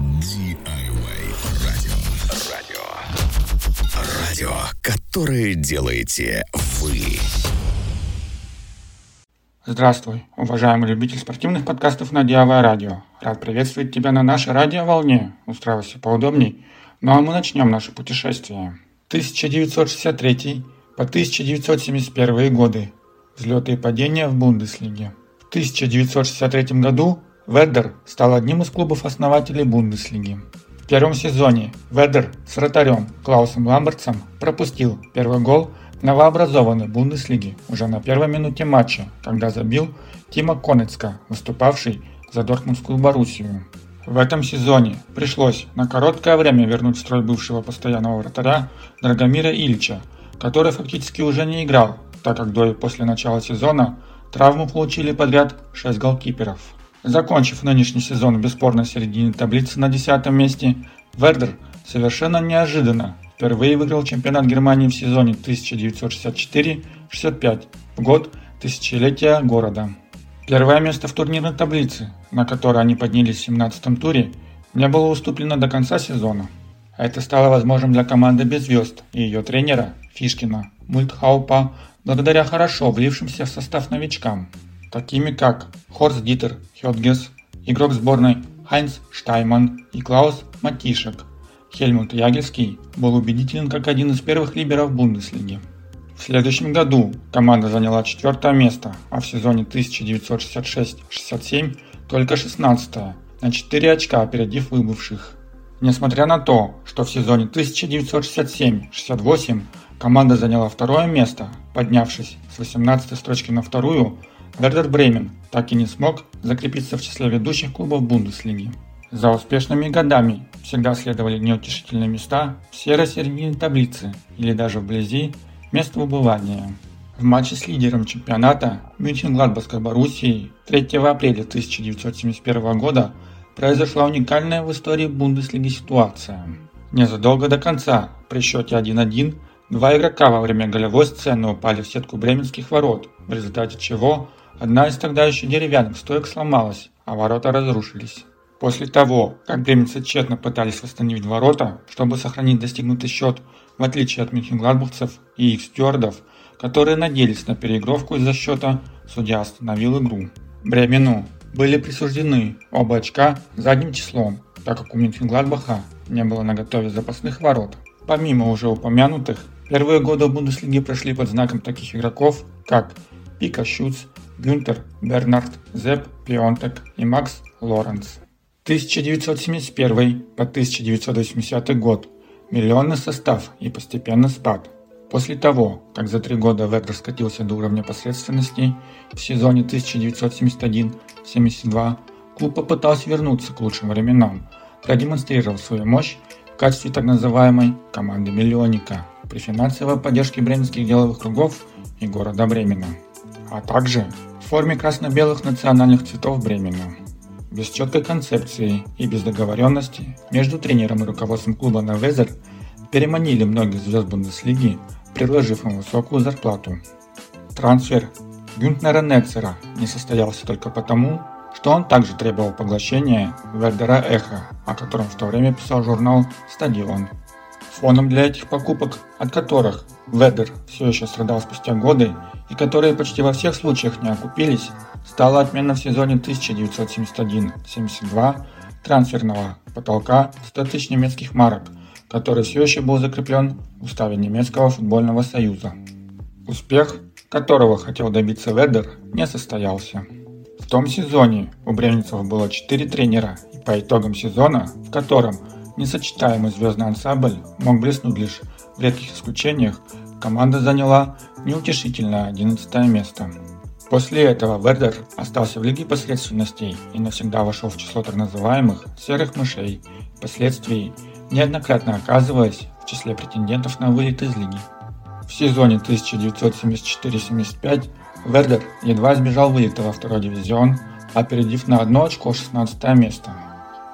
DIY радио. Радио. Радио, которое делаете вы. Здравствуй, уважаемый любитель спортивных подкастов на DIY радио. Рад приветствовать тебя на нашей радиоволне. Устраивайся поудобней. Ну а мы начнем наше путешествие. 1963 по 1971 годы. Взлеты и падения в Бундеслиге. В 1963 году Веддер стал одним из клубов-основателей Бундеслиги. В первом сезоне Веддер с вратарем Клаусом Ламбертсом пропустил первый гол новообразованной Бундеслиге уже на первой минуте матча, когда забил Тима Конецка, выступавший за Дортмундскую Боруссию. В этом сезоне пришлось на короткое время вернуть в строй бывшего постоянного вратаря Драгомира Ильича, который фактически уже не играл, так как до и после начала сезона травму получили подряд 6 голкиперов. Закончив нынешний сезон в бесспорной середине таблицы на 10 месте, Вердер совершенно неожиданно впервые выиграл чемпионат Германии в сезоне 1964-65 в год тысячелетия города. Первое место в турнирной таблице, на которой они поднялись в 17 туре, не было уступлено до конца сезона. Это стало возможным для команды без звезд и ее тренера Фишкина Мультхаупа благодаря хорошо влившимся в состав новичкам такими как Хорст Дитер Хёдгес, игрок сборной Хайнц Штайман и Клаус Матишек. Хельмут Ягельский был убедителен как один из первых либеров Бундеслиги. В следующем году команда заняла четвертое место, а в сезоне 1966-67 только 16 на 4 очка опередив выбывших. Несмотря на то, что в сезоне 1967-68 команда заняла второе место, поднявшись с 18 строчки на вторую, Вердер Бремен так и не смог закрепиться в числе ведущих клубов Бундеслиги. За успешными годами всегда следовали неутешительные места в серой середине таблицы или даже вблизи места убывания. В матче с лидером чемпионата Мюнхен-Гладбахской Боруссией 3 апреля 1971 года произошла уникальная в истории Бундеслиги ситуация. Незадолго до конца, при счете 1-1, два игрока во время голевой сцены упали в сетку бременских ворот, в результате чего Одна из тогда еще деревянных стоек сломалась, а ворота разрушились. После того, как бременцы тщетно пытались восстановить ворота, чтобы сохранить достигнутый счет, в отличие от мюнхенгладбахцев и их стюардов, которые надеялись на переигровку из-за счета, судья остановил игру. Бремену были присуждены оба очка задним числом, так как у Мюнхенгладбаха не было на готове запасных ворот. Помимо уже упомянутых, первые годы в Бундеслиге прошли под знаком таких игроков, как Пика Шюц, Гюнтер, Бернард, Зепп, Пионтек и Макс Лоренц. 1971 по 1980 год. Миллионный состав и постепенно спад. После того, как за три года Ведер скатился до уровня посредственности, в сезоне 1971-72 клуб попытался вернуться к лучшим временам, продемонстрировав свою мощь в качестве так называемой команды миллионника при финансовой поддержке бременских деловых кругов и города Бремена, а также форме красно-белых национальных цветов Бремена. Без четкой концепции и без договоренности между тренером и руководством клуба на Везер переманили многих звезд Бундеслиги, предложив им высокую зарплату. Трансфер Гюнтнера Нецера не состоялся только потому, что он также требовал поглощения Вердера Эхо, о котором в то время писал журнал «Стадион». Фоном для этих покупок, от которых Ведер все еще страдал спустя годы и которые почти во всех случаях не окупились, стала отмена в сезоне 1971-72 трансферного потолка 100 тысяч немецких марок, который все еще был закреплен в уставе немецкого футбольного союза. Успех, которого хотел добиться Ведер, не состоялся. В том сезоне у бременцев было 4 тренера, и по итогам сезона, в котором несочетаемый звездный ансамбль мог блеснуть лишь в редких исключениях, команда заняла неутешительное 11 место. После этого Вердер остался в лиге посредственностей и навсегда вошел в число так называемых «серых мышей», впоследствии неоднократно оказываясь в числе претендентов на вылет из лиги. В сезоне 1974-75 Вердер едва избежал вылета во второй дивизион, опередив на одно очко 16 место.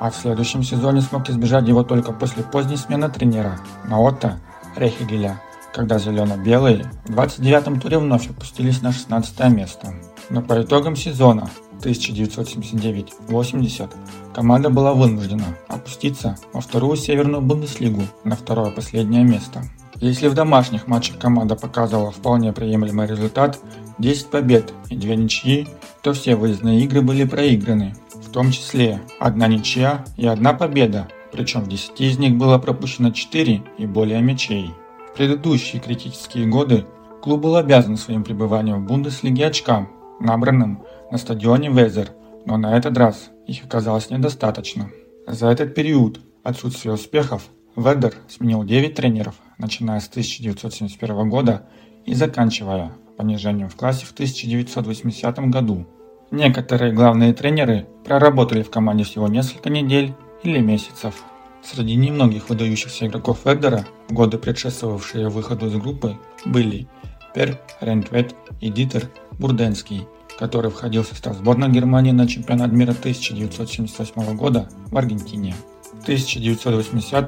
А в следующем сезоне смог избежать его только после поздней смены тренера Наота Рехигеля – когда зелено-белые в 29-м туре вновь опустились на 16 место. Но по итогам сезона 1979-80 команда была вынуждена опуститься во вторую северную Бундеслигу на второе последнее место. Если в домашних матчах команда показывала вполне приемлемый результат 10 побед и 2 ничьи, то все выездные игры были проиграны, в том числе одна ничья и одна победа, причем в 10 из них было пропущено 4 и более мячей. Предыдущие критические годы клуб был обязан своим пребыванием в Бундеслиге очкам, набранным на стадионе Везер, но на этот раз их оказалось недостаточно. За этот период отсутствия успехов Ведер сменил 9 тренеров, начиная с 1971 года и заканчивая понижением в классе в 1980 году. Некоторые главные тренеры проработали в команде всего несколько недель или месяцев. Среди немногих выдающихся игроков Ведера, годы предшествовавшие выходу из группы, были Пер Рентвет и Дитер Бурденский, который входил в состав сборной Германии на чемпионат мира 1978 года в Аргентине. 1980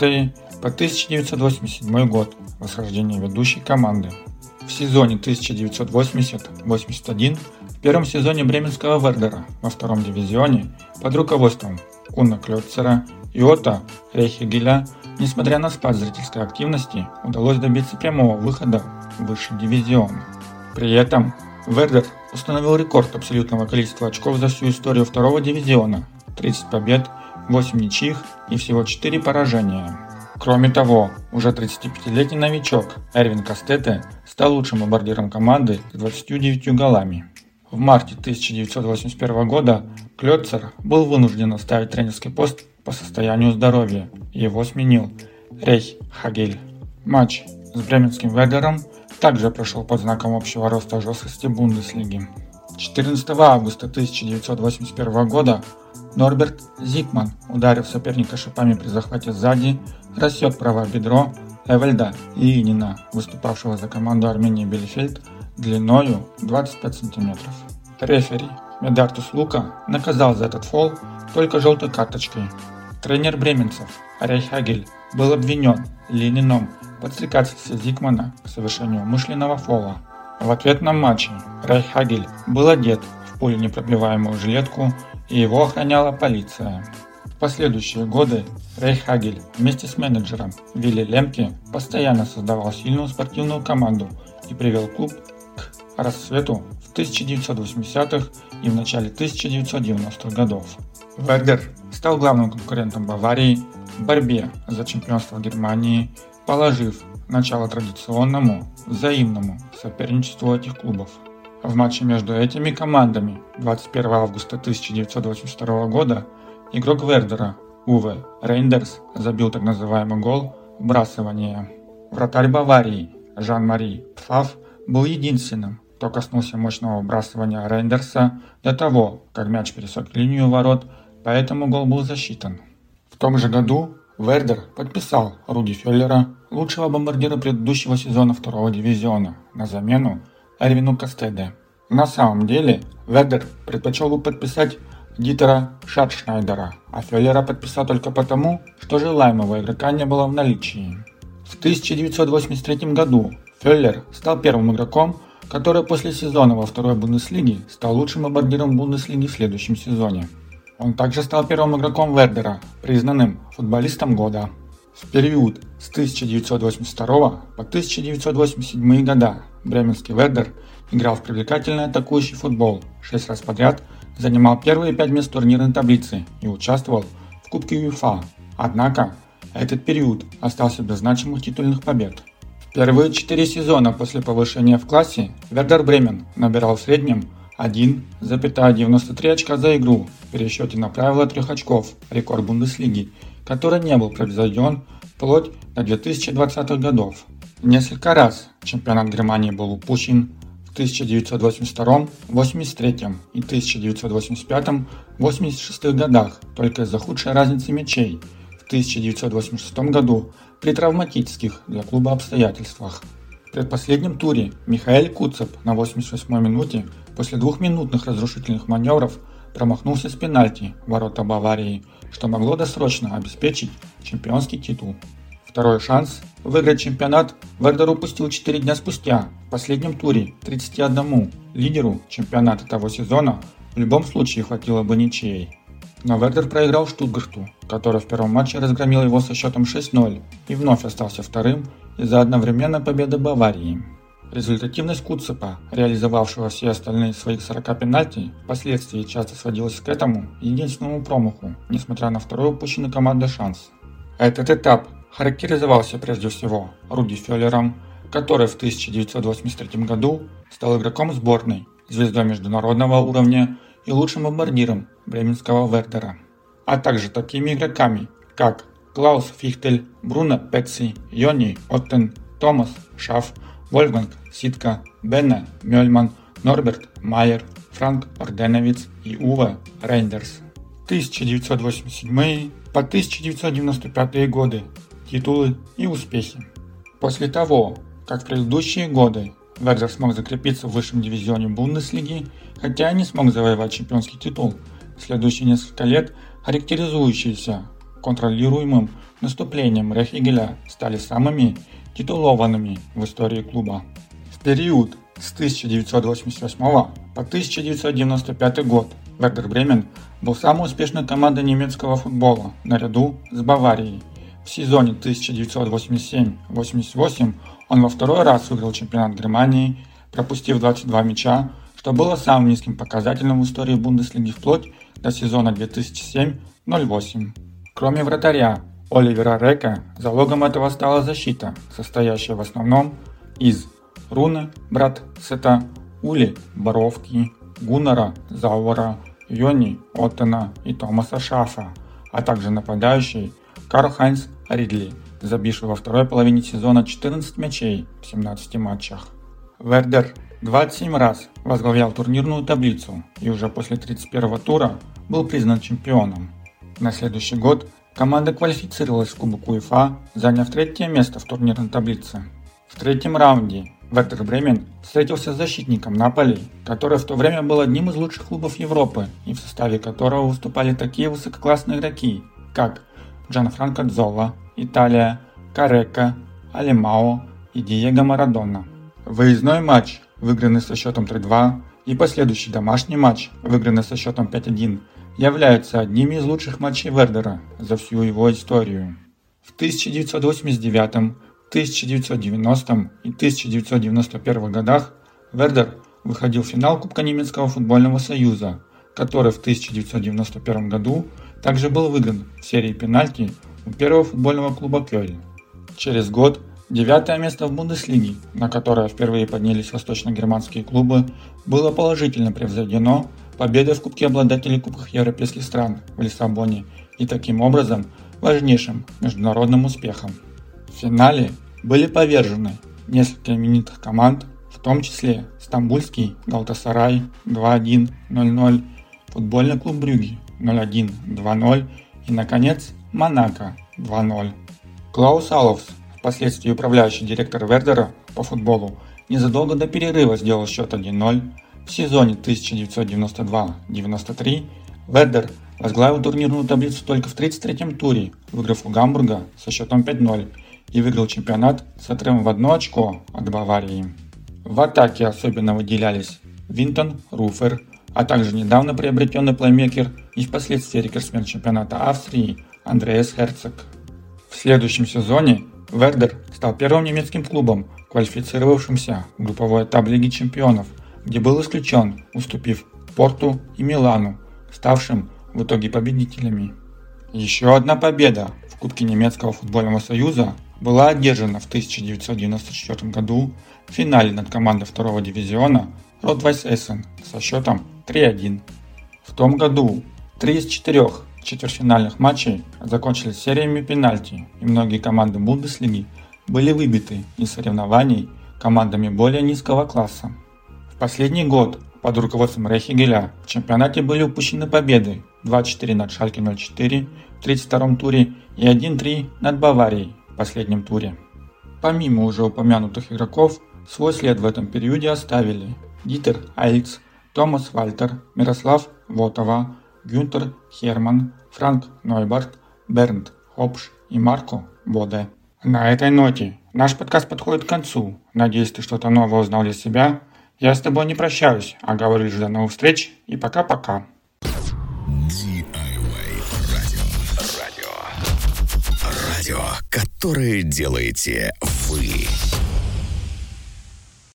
по 1987 год восхождение ведущей команды. В сезоне 1980-81 в первом сезоне бременского Вердера во втором дивизионе под руководством Куна Клёцера и Ота Рейхегеля, несмотря на спад зрительской активности, удалось добиться прямого выхода в высший дивизион. При этом Вердер установил рекорд абсолютного количества очков за всю историю второго дивизиона – 30 побед 8 ничьих и всего 4 поражения. Кроме того, уже 35-летний новичок Эрвин Кастете стал лучшим бомбардиром команды с 29 голами. В марте 1981 года Клёцер был вынужден оставить тренерский пост по состоянию здоровья, его сменил Рехагель. Матч с бременским Вердером также прошел под знаком общего роста жесткости Бундеслиги. 14 августа 1981 года Норберт Зигман, ударив соперника шипами при захвате сзади, рассек правое бедро Эвальда Линена, выступавшего за команду Арминии Билефельд, длиною 25 см. Рефери Медардус Лука наказал за этот фол только желтой карточкой. Тренер бременцев Рейхагель был обвинен Ленином в подстрекательстве Зикмана к совершению умышленного фола. В ответном матче Рейхагель был одет в пуленепробиваемую жилетку и его охраняла полиция. В последующие годы Рейхагель вместе с менеджером Вилли Лемке постоянно создавал сильную спортивную команду и привел клуб к расцвету в 1980-х и в начале 1990-х годов. Вердер стал главным конкурентом Баварии в борьбе за чемпионство Германии, положив начало традиционному взаимному соперничеству этих клубов. В матче между этими командами 21 августа 1982 года игрок Вердера Уве Рейндерс забил так называемый гол вбрасывания. Вратарь Баварии Жан-Мари Пфаф был единственным, кто коснулся мощного вбрасывания Рейндерса до того, как мяч пересек линию ворот, поэтому гол был засчитан. В том же году Вердер подписал Руди Феллера, лучшего бомбардира предыдущего сезона второго дивизиона, на замену Эрвину Кастеде. На самом деле, Ведер предпочел бы подписать Дитера Шатшнайдера, а Феллера подписал только потому, что желаемого игрока не было в наличии. В 1983 году Феллер стал первым игроком, который после сезона во второй Бундеслиге стал лучшим бомбардиром Бундеслиги в следующем сезоне. Он также стал первым игроком Вердера, признанным футболистом года. В период с 1982 по 1987 года бременский Вердер играл в привлекательный атакующий футбол, 6 раз подряд занимал первые 5 мест турнирной таблицы и участвовал в Кубке УЕФА. Однако, этот период остался без значимых титульных побед. В первые 4 сезона после повышения в классе Вердер Бремен набирал в среднем 1,93 очка за игру в пересчете на правило 3 очков, рекорд Бундеслиги, который не был превзойден вплоть до 2020 годов. Несколько раз чемпионат Германии был упущен в 1982, 83 и 1985-86 годах только из-за худшей разницы мячей в 1986 году при травматических для клуба обстоятельствах. В предпоследнем туре Михаил Куцеп на 88 минуте после двухминутных разрушительных маневров промахнулся с пенальти ворота Баварии, что могло досрочно обеспечить чемпионский титул. Второй шанс выиграть чемпионат Вердер упустил 4 дня спустя, в последнем туре 31 лидеру чемпионата того сезона в любом случае хватило бы ничьей. Но Вердер проиграл Штутгарту, который в первом матче разгромил его со счетом 6-0 и вновь остался вторым из-за одновременной победы Баварии. Результативность Куцепа, реализовавшего все остальные своих 40 пенальти, впоследствии часто сводилась к этому единственному промаху, несмотря на второй упущенный командой шанс. Этот этап характеризовался прежде всего Руди Феллером, который в 1983 году стал игроком сборной, звездой международного уровня и лучшим бомбардиром бременского Вердера, а также такими игроками, как Клаус Фихтель, Бруно Петси, Йони Оттен, Томас Шаф, Вольфганг Ситка, Бенна Мёльман, Норберт Майер, Франк Орденовиц и Уве Рейндерс. 1987 по 1995 годы. Титулы и успехи. После того, как в предыдущие годы Вердер смог закрепиться в высшем дивизионе Бундеслиги, хотя и не смог завоевать чемпионский титул, следующие несколько лет характеризующиеся контролируемым наступлением Рехигеля стали самыми титулованными в истории клуба. В период с 1988 по 1995 год Вердер Бремен был самой успешной командой немецкого футбола наряду с Баварией. В сезоне 1987-88 он во второй раз выиграл чемпионат Германии, пропустив 22 мяча, что было самым низким показателем в истории Бундеслиги вплоть до сезона 2007-08. Кроме вратаря Оливера Река, залогом этого стала защита, состоящая в основном из Руны, брат Сета, Ули, Боровки, Гуннера, Зауэра, Йони, Оттена и Томаса Шафа, а также нападающий Карл Хайнс Ридли, забивший во второй половине сезона 14 мячей в 17 матчах. Вердер 27 раз возглавлял турнирную таблицу и уже после 31 тура был признан чемпионом. На следующий год команда квалифицировалась в Кубок УЕФА, заняв третье место в турнирной таблице. В третьем раунде Вертер Бремен встретился с защитником Наполи, который в то время был одним из лучших клубов Европы и в составе которого выступали такие высококлассные игроки, как Джан Франко Дзола, Италия, Карека, Алимао и Диего Марадона. Выездной матч, выигранный со счетом 3-2, и последующий домашний матч, выигранный со счетом 5-1, являются одними из лучших матчей Вердера за всю его историю. В 1989, 1990 и 1991 годах Вердер выходил в финал Кубка немецкого футбольного союза, который в 1991 году также был выигран в серии пенальти у первого футбольного клуба Кёльн. Через год девятое место в Бундеслиге, на которое впервые поднялись восточно-германские клубы, было положительно превзойдено победой в Кубке обладателей Кубков европейских стран в Лиссабоне и таким образом важнейшим международным успехом. В финале были повержены несколько именитых команд, в том числе Стамбульский Галтасарай 2-1, 0-0, футбольный клуб Брюги 0-1, 2-0 и, наконец, Монако 2-0. Клаус Аловс, впоследствии управляющий директор Вердера по футболу, незадолго до перерыва сделал счет 1-0. В сезоне 1992-93 Вердер возглавил турнирную таблицу только в 33-м туре, выиграв у Гамбурга со счетом 5-0 и выиграл чемпионат с отрывом в одно очко от Баварии. В атаке особенно выделялись Винтон Руфер, а также недавно приобретенный плеймейкер и впоследствии рекордсмен чемпионата Австрии Андреас Херцог. В следующем сезоне Вердер стал первым немецким клубом, квалифицировавшимся в групповой этап Лиги чемпионов, где был исключен, уступив Порту и Милану, ставшим в итоге победителями. Еще одна победа в Кубке немецкого футбольного союза была одержана в 1994 году в финале над командой второго дивизиона Ротвайс Эссен со счетом 3-1. В том году три из четырех четвертьфинальных матчей закончились сериями пенальти, и многие команды Бундеслиги были выбиты из соревнований командами более низкого класса. Последний год под руководством Рейхигеля в чемпионате были упущены победы 2-4 над Шальке 04 в 32 туре и 1-3 над Баварией в последнем туре. Помимо уже упомянутых игроков, свой след в этом периоде оставили Дитер Айльц, Томас Вальтер, Мирослав Вотова, Гюнтер Херман, Франк Нойбарт, Бернт Хопш и Марко Боде. На этой ноте наш подкаст подходит к концу. Надеюсь, ты что-то новое узнал для себя. Я с тобой не прощаюсь, а говорю говоришь до новых встреч и пока-пока. Радио. Радио. Радио, которое делаете вы.